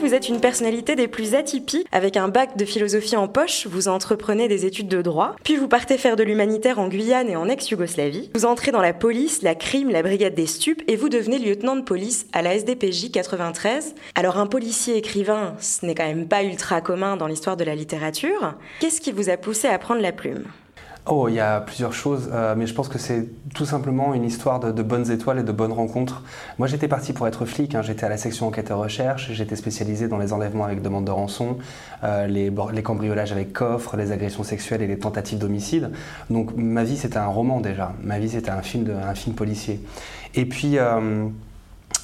Vous êtes une personnalité des plus atypiques. Avec un bac de philosophie en poche, vous entreprenez des études de droit, puis vous partez faire de l'humanitaire en Guyane et en ex-Yougoslavie. Vous entrez dans la police, la crime, la brigade des stupes et vous devenez lieutenant de police à la SDPJ 93. Alors un policier écrivain, ce n'est quand même pas ultra commun dans l'histoire de la littérature. Qu'est-ce qui vous a poussé à prendre la plume? Oh, il y a plusieurs choses, euh, mais je pense que c'est tout simplement une histoire de, bonnes étoiles et de bonnes rencontres. Moi, j'étais parti pour être flic, hein. j'étais à la section enquête et recherche, j'étais spécialisé dans les enlèvements avec demande de rançon, euh, les, cambriolages avec coffre, les agressions sexuelles et les tentatives d'homicide. Donc, ma vie, c'était un roman déjà. Ma vie, c'était un film, un film policier. Et puis, euh,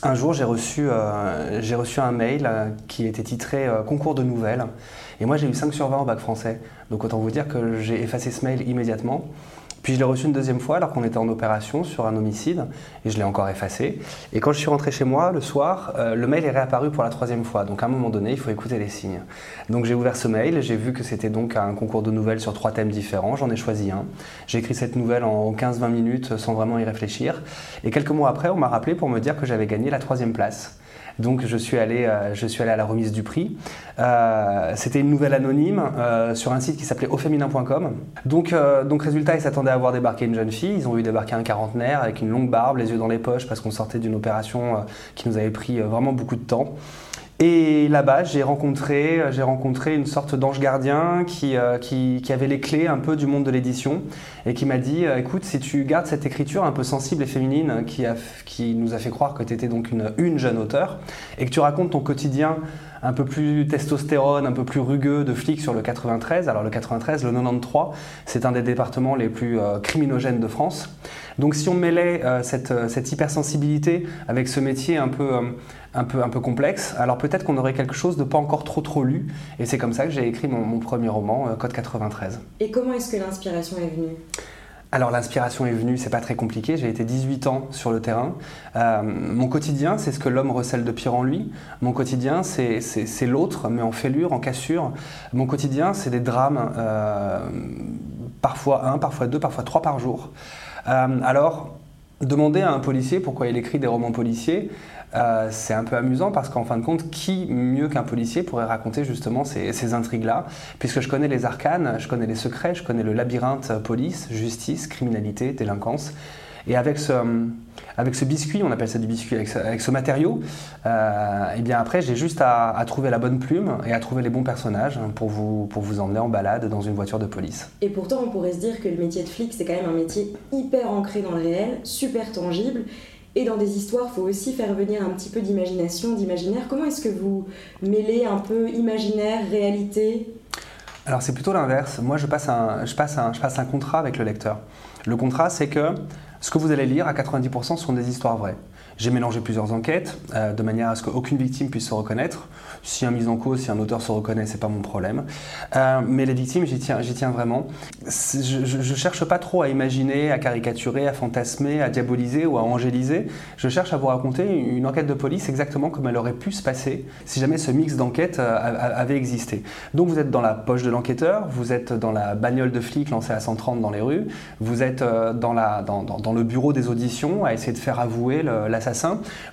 un jour, j'ai reçu, reçu un mail qui était titré Concours de nouvelles. Et moi, j'ai eu 5 sur 20 au bac français. Donc autant vous dire que j'ai effacé ce mail immédiatement. Puis je l'ai reçu une deuxième fois alors qu'on était en opération sur un homicide et je l'ai encore effacé. Et quand je suis rentré chez moi le soir, euh, le mail est réapparu pour la troisième fois. Donc à un moment donné, il faut écouter les signes. Donc j'ai ouvert ce mail, j'ai vu que c'était donc un concours de nouvelles sur trois thèmes différents. J'en ai choisi un. J'ai écrit cette nouvelle en 15-20 minutes sans vraiment y réfléchir. Et quelques mois après, on m'a rappelé pour me dire que j'avais gagné la troisième place. Donc je suis allé, euh, je suis allé à la remise du prix. Euh, c'était une nouvelle anonyme euh, sur un site qui s'appelait auféminin.com. Donc, donc résultat, ils s'attendaient à voir débarquer une jeune fille. Ils ont vu débarquer un quarantenaire avec une longue barbe, les yeux dans les poches parce qu'on sortait d'une opération qui nous avait pris vraiment beaucoup de temps. Et là-bas, j'ai rencontré, une sorte d'ange gardien qui, euh, qui, avait les clés un peu du monde de l'édition et qui m'a dit euh, écoute, si tu gardes cette écriture un peu sensible et féminine qui, nous a fait croire que tu étais donc une, une jeune auteure et que tu racontes ton quotidien un peu plus testostérone, un peu plus rugueux de flic sur le 93. Alors le 93, le 93, c'est un des départements les plus euh, criminogènes de France. Donc si on mêlait cette, hypersensibilité avec ce métier un peu un peu, un peu complexe. Alors peut-être qu'on aurait quelque chose de pas encore trop trop lu. Et c'est comme ça que j'ai écrit mon, premier roman, euh, Code 93. Et comment est-ce que l'inspiration est venue? Alors l'inspiration est venue, c'est pas très compliqué, j'ai été 18 ans sur le terrain. Euh, mon quotidien, c'est ce que l'homme recèle de pire en lui. Mon quotidien, c'est l'autre, mais en fêlure, en cassure. Mon quotidien, c'est des drames, euh, parfois un, parfois deux, parfois trois par jour. alors, demander à un policier pourquoi il écrit des romans policiers, euh, c'est un peu amusant parce qu'en fin de compte, qui mieux qu'un policier pourrait raconter justement ces, intrigues-là? Puisque je connais les arcanes, je connais les secrets, je connais le labyrinthe police, justice, criminalité, délinquance. Et avec ce, avec ce biscuit, on appelle ça du biscuit, avec ce, matériau, euh, et bien après j'ai juste à, trouver la bonne plume et à trouver les bons personnages pour vous, pour vous emmener en balade dans une voiture de police. Et pourtant on pourrait se dire que le métier de flic c'est quand même un métier hyper ancré dans le réel, super tangible et dans des histoires, il faut aussi faire venir un petit peu d'imagination, d'imaginaire. Comment est-ce que vous mêlez un peu imaginaire, réalité? Alors c'est plutôt l'inverse. Moi, je passe, un, je, passe un, je passe un contrat avec le lecteur. Le contrat, c'est que ce que vous allez lire, à 90%, sont des histoires vraies. J'ai mélangé plusieurs enquêtes euh, de manière à ce qu'aucune victime puisse se reconnaître. Si un mise en cause, si un auteur se reconnaît, c'est pas mon problème. Euh, mais les victimes, j'y tiens, tiens vraiment. Je, ne cherche pas trop à imaginer, à caricaturer, à fantasmer, à diaboliser ou à angéliser. Je cherche à vous raconter une enquête de police exactement comme elle aurait pu se passer si jamais ce mix d'enquêtes euh, avait existé. Donc vous êtes dans la poche de l'enquêteur, vous êtes dans la bagnole de flic lancée à 130 dans les rues, vous êtes dans, la, dans, dans, le bureau des auditions à essayer de faire avouer la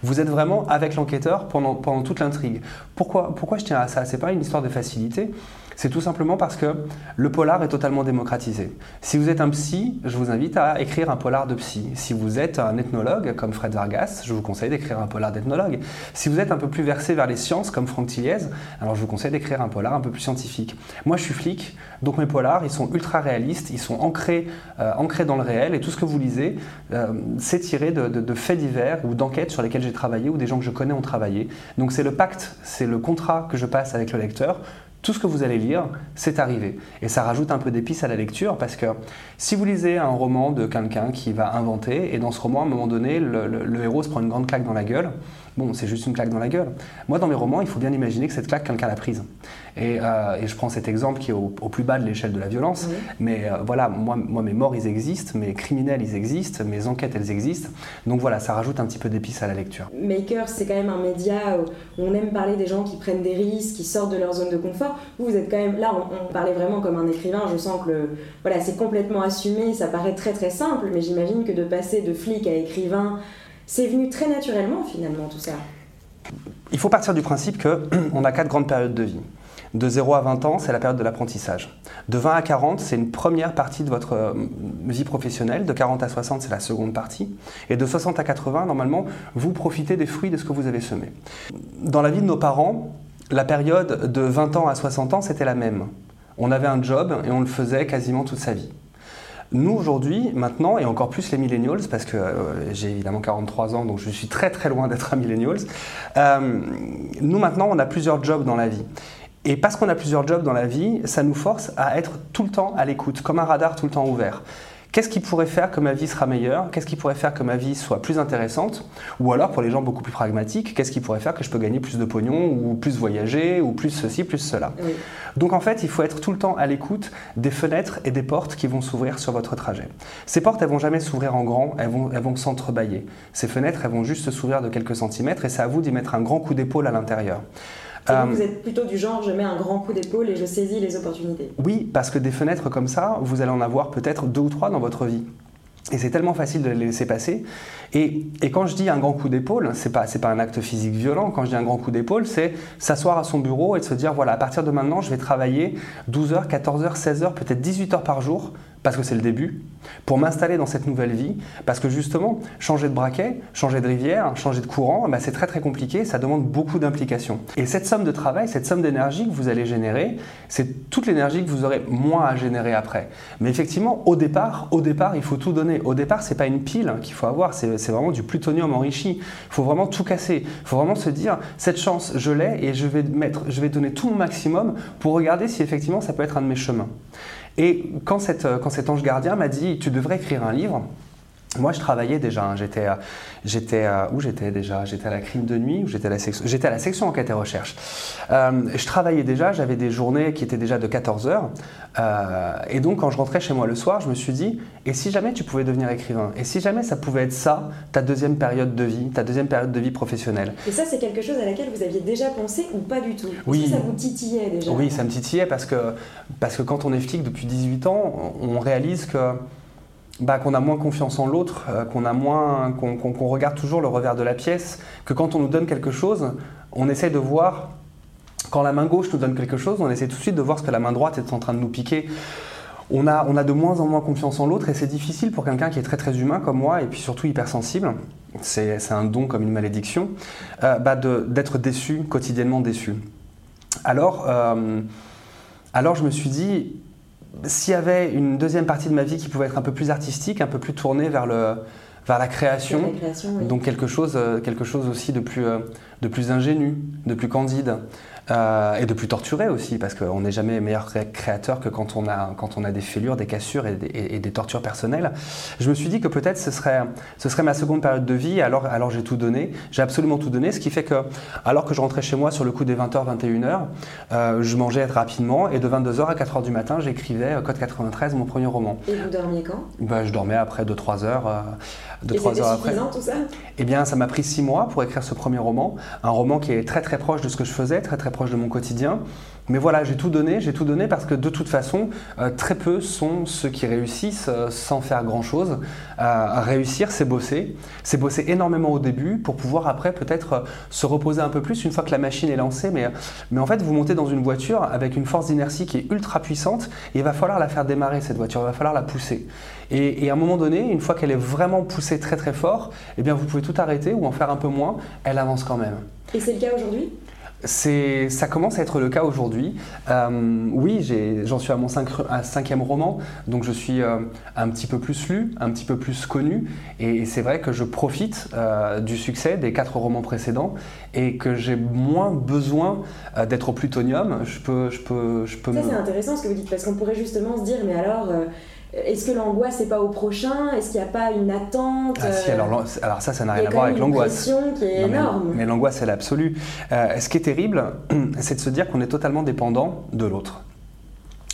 vous êtes vraiment avec l'enquêteur pendant, pendant toute l'intrigue. Pourquoi, pourquoi je tiens à ça? C'est pas une histoire de facilité. C'est tout simplement parce que le polar est totalement démocratisé. Si vous êtes un psy, je vous invite à écrire un polar de psy. Si vous êtes un ethnologue, comme Fred Vargas, je vous conseille d'écrire un polar d'ethnologue. Si vous êtes un peu plus versé vers les sciences, comme Franck Tilliez, alors je vous conseille d'écrire un polar un peu plus scientifique. Moi, je suis flic, donc mes polars, ils sont ultra réalistes, ils sont ancrés, euh, dans le réel, et tout ce que vous lisez, euh, c'est tiré de faits divers ou d'enquêtes sur lesquelles j'ai travaillé ou des gens que je connais ont travaillé. Donc c'est le pacte, c'est le contrat que je passe avec le lecteur tout ce que vous allez lire, c'est arrivé. Et ça rajoute un peu d'épices à la lecture parce que si vous lisez un roman de quelqu'un qui va inventer, et dans ce roman, à un moment donné, le, héros se prend une grande claque dans la gueule, bon, c'est juste une claque dans la gueule. Moi, dans mes romans, il faut bien imaginer que cette claque, quelqu'un l'a prise. Euh, et, je prends cet exemple qui est au, plus bas de l'échelle de la violence. Mais euh, voilà, moi, moi, mes morts, ils existent, mes criminels, ils existent, mes enquêtes, elles existent. Donc voilà, ça rajoute un petit peu d'épices à la lecture. Maker, c'est quand même un média où on aime parler des gens qui prennent des risques, qui sortent de leur zone de confort. Vous, vous êtes quand même là, on, parlait vraiment comme un écrivain. Je sens que voilà, c'est complètement assumé, ça paraît très très simple, mais j'imagine que de passer de flic à écrivain, c'est venu très naturellement finalement tout ça. Il faut partir du principe qu'on a quatre grandes périodes de vie. De 0 à 20 ans, c'est la période de l'apprentissage. De 20 à 40, c'est une première partie de votre euh, vie professionnelle. De 40 à 60, c'est la seconde partie. Et de 60 à 80, normalement, vous profitez des fruits de ce que vous avez semé. Dans la vie de nos parents, la période de 20 ans à 60 ans, c'était la même. On avait un job et on le faisait quasiment toute sa vie. Nous, aujourd'hui, maintenant, et encore plus les millennials, parce que euh, j'ai évidemment 43 ans, donc je suis très très loin d'être un millennials, euh, nous, maintenant, on a plusieurs jobs dans la vie. Et parce qu'on a plusieurs jobs dans la vie, ça nous force à être tout le temps à l'écoute, comme un radar tout le temps ouvert. Qu'est-ce qui pourrait faire que ma vie sera meilleure? Qu'est-ce qui pourrait faire que ma vie soit plus intéressante? Ou alors, pour les gens beaucoup plus pragmatiques, qu'est-ce qui pourrait faire que je peux gagner plus de pognon, ou plus voyager, ou plus ceci, plus cela? Donc en fait, il faut être tout le temps à l'écoute des fenêtres et des portes qui vont s'ouvrir sur votre trajet. Ces portes, elles vont jamais s'ouvrir en grand, elles vont, elles vont s'entrebâiller. Ces fenêtres, elles vont juste s'ouvrir de quelques centimètres, et c'est à vous d'y mettre un grand coup d'épaule à l'intérieur. Euh, vous êtes plutôt du genre, je mets un grand coup d'épaule et je saisis les opportunités. Oui, parce que des fenêtres comme ça, vous allez en avoir peut-être deux ou trois dans votre vie. Et c'est tellement facile de les laisser passer. Et, quand je dis un grand coup d'épaule, c'est pas pas un acte physique violent. Quand je dis un grand coup d'épaule, c'est s'asseoir à son bureau et de se dire voilà, à partir de maintenant, je vais travailler 12 heures, 14 heures, 16 heures, peut-être 18 heures par jour parce que c'est le début, pour m'installer dans cette nouvelle vie, parce que justement, changer de braquet, changer de rivière, changer de courant, bah, c'est très très compliqué, ça demande beaucoup d'implication. Et cette somme de travail, cette somme d'énergie que vous allez générer, c'est toute l'énergie que vous aurez moins à générer après. Mais effectivement, au départ, au départ, il faut tout donner. Au départ, c'est pas une pile qu'il faut avoir, c'est vraiment du plutonium enrichi. Il faut vraiment tout casser. Il faut vraiment se dire, cette chance, je l'ai et je vais, mettre, je vais donner tout mon maximum pour regarder si effectivement ça peut être un de mes chemins. Et quand, quand cet ange gardien m'a dit, tu devrais écrire un livre, moi, je travaillais déjà. Hein. J'étais, j'étais où j'étais déjà? J'étais à la crime de nuit ou j'étais à la section J'étais à la section enquête et recherche. Euh, je travaillais déjà. J'avais des journées qui étaient déjà de 14 heures. Euh, et donc, quand je rentrais chez moi le soir, je me suis dit et si jamais tu pouvais devenir écrivain? Et si jamais ça pouvait être ça, ta deuxième période de vie, ta deuxième période de vie professionnelle? Et ça, c'est quelque chose à laquelle vous aviez déjà pensé ou pas du tout? Oui. ça vous titillait déjà? Oui, ça me titillait parce que parce que quand on est flic depuis 18 ans, on réalise que bah, qu'on a moins confiance en l'autre, euh, qu'on a moins, qu'on regarde toujours le revers de la pièce, que quand on nous donne quelque chose, on essaie de voir, quand la main gauche nous donne quelque chose, on essaie tout de suite de voir ce que la main droite est en train de nous piquer. On a, on a de moins en moins confiance en l'autre et c'est difficile pour quelqu'un qui est très très humain comme moi et puis surtout hypersensible, c'est un don comme une malédiction, euh, bah d'être déçu, quotidiennement déçu. Alors, euh, alors je me suis dit, s'il y avait une deuxième partie de ma vie qui pouvait être un peu plus artistique, un peu plus tournée vers, le, vers la création, donc quelque chose, euh, quelque chose aussi de plus, euh, de plus ingénu, de plus candide. Euh, et de plus torturer aussi, parce qu'on n'est jamais meilleur créateur que quand on a, quand on a des fêlures, des cassures et des, tortures personnelles. Je me suis dit que peut-être ce serait, ce serait ma seconde période de vie, alors, alors j'ai tout donné, j'ai absolument tout donné, ce qui fait que, alors que je rentrais chez moi sur le coup des 20h, 21h, euh, je mangeais rapidement, et de 22h à 4h du matin, j'écrivais euh, Code 93, mon premier roman. Et vous dormiez quand? Ben, Je dormais après 2-3 heures. de 3 heures après. tout ça? Eh bien, ça m'a pris 6 mois pour écrire ce premier roman, un roman qui est très très proche de ce que je faisais, très très proche de mon quotidien. Mais voilà, j'ai tout donné, j'ai tout donné parce que de toute façon, euh, très peu sont ceux qui réussissent euh, sans faire grand-chose. Euh, réussir, c'est bosser. C'est bosser énormément au début pour pouvoir après peut-être se reposer un peu plus une fois que la machine est lancée. Mais, mais en fait, vous montez dans une voiture avec une force d'inertie qui est ultra puissante et il va falloir la faire démarrer, cette voiture, il va falloir la pousser. Et, et à un moment donné, une fois qu'elle est vraiment poussée très très fort, eh bien vous pouvez tout arrêter ou en faire un peu moins, elle avance quand même. Et c'est le cas aujourd'hui? Ça commence à être le cas aujourd'hui. Euh, oui, j'en suis à mon cinquième roman, donc je suis euh, un petit peu plus lu, un petit peu plus connu, et, c'est vrai que je profite euh, du succès des quatre romans précédents et que j'ai moins besoin d'être au plutonium. Je peux, je peux, je peux. Ça c'est intéressant ce que vous dites parce qu'on pourrait justement se dire, mais alors est-ce que l'angoisse n'est pas au prochain? Est-ce qu'il n'y a pas une attente? Ah, si, alors, alors ça, ça n'a rien à voir avec l'angoisse. Qui est énorme. Mais, l'angoisse, elle est absolue. Euh, ce qui est terrible, c'est de se dire qu'on est totalement dépendant de l'autre.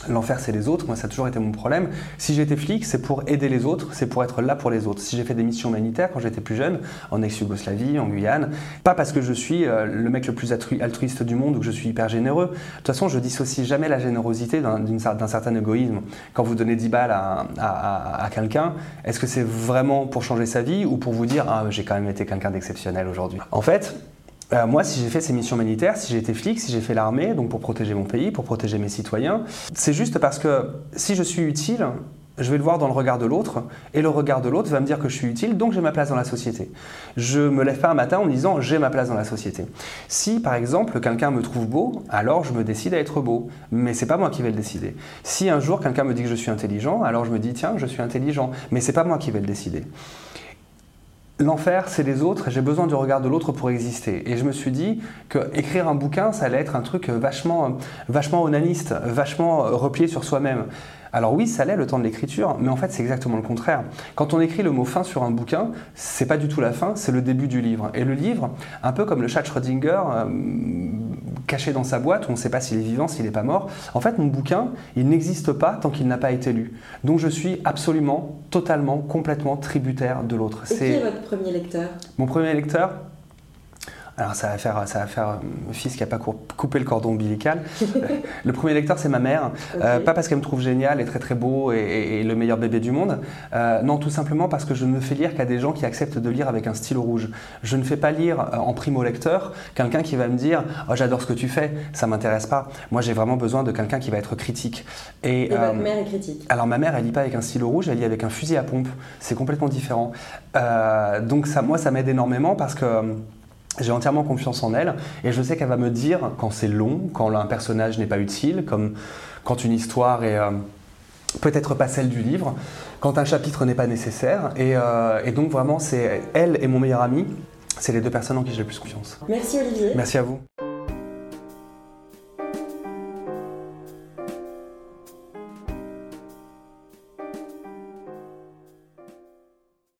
L'enfer, c'est les autres. Moi, ça a toujours été mon problème. Si j'étais flic, c'est pour aider les autres, c'est pour être là pour les autres. Si j'ai fait des missions humanitaires quand j'étais plus jeune, en ex-Yougoslavie, en Guyane, pas parce que je suis euh, le mec le plus altruiste du monde ou que je suis hyper généreux. De toute façon, je dissocie jamais la générosité d'un certain égoïsme. Quand vous donnez 10 balles à, quelqu'un, est-ce que c'est vraiment pour changer sa vie ou pour vous dire Ah, j'ai quand même été quelqu'un d'exceptionnel aujourd'hui? En fait, euh, moi, si j'ai fait ces missions humanitaires, si j'ai été flic, si j'ai fait l'armée, donc pour protéger mon pays, pour protéger mes citoyens, c'est juste parce que si je suis utile, je vais le voir dans le regard de l'autre, et le regard de l'autre va me dire que je suis utile, donc j'ai ma place dans la société. Je me lève pas un matin en disant j'ai ma place dans la société. Si par exemple quelqu'un me trouve beau, alors je me décide à être beau, mais c'est pas moi qui vais le décider. Si un jour quelqu'un me dit que je suis intelligent, alors je me dis tiens je suis intelligent, mais c'est pas moi qui vais le décider. L'enfer, c'est les autres j'ai besoin du regard de l'autre pour exister. Et je me suis dit que écrire un bouquin, ça allait être un truc vachement, vachement onaniste, vachement replié sur soi-même. Alors oui, ça l'est le temps de l'écriture, mais en fait c'est exactement le contraire. Quand on écrit le mot fin sur un bouquin, c'est pas du tout la fin, c'est le début du livre. Et le livre, un peu comme le chat Schrödinger, euh, caché dans sa boîte, où on ne sait pas s'il est vivant, s'il n'est pas mort, en fait mon bouquin, il n'existe pas tant qu'il n'a pas été lu. Donc je suis absolument, totalement, complètement tributaire de l'autre. Et qui est votre premier lecteur? Mon premier lecteur alors ça va faire, ça va faire mon fils qui n'a pas coupé le cordon ombilical. le premier lecteur, c'est ma mère. Euh, pas parce qu'elle me trouve génial et très très beau et, le meilleur bébé du monde. Euh, non, tout simplement parce que je ne fais lire qu'à des gens qui acceptent de lire avec un stylo rouge. Je ne fais pas lire euh, en primo lecteur quelqu'un qui va me dire oh, j'adore ce que tu fais, ça m'intéresse pas. Moi, j'ai vraiment besoin de quelqu'un qui va être critique. Et, votre mère est critique Alors ma mère, elle lit pas avec un stylo rouge, elle lit avec un fusil à pompe. C'est complètement différent. donc ça, moi, ça m'aide énormément parce que j'ai entièrement confiance en elle et je sais qu'elle va me dire quand c'est long, quand un personnage n'est pas utile, comme quand une histoire est euh, peut-être pas celle du livre, quand un chapitre n'est pas nécessaire. Et, euh, et donc vraiment, c'est elle et mon meilleur ami, c'est les deux personnes en qui j'ai le plus confiance. Merci Olivier. Merci à vous.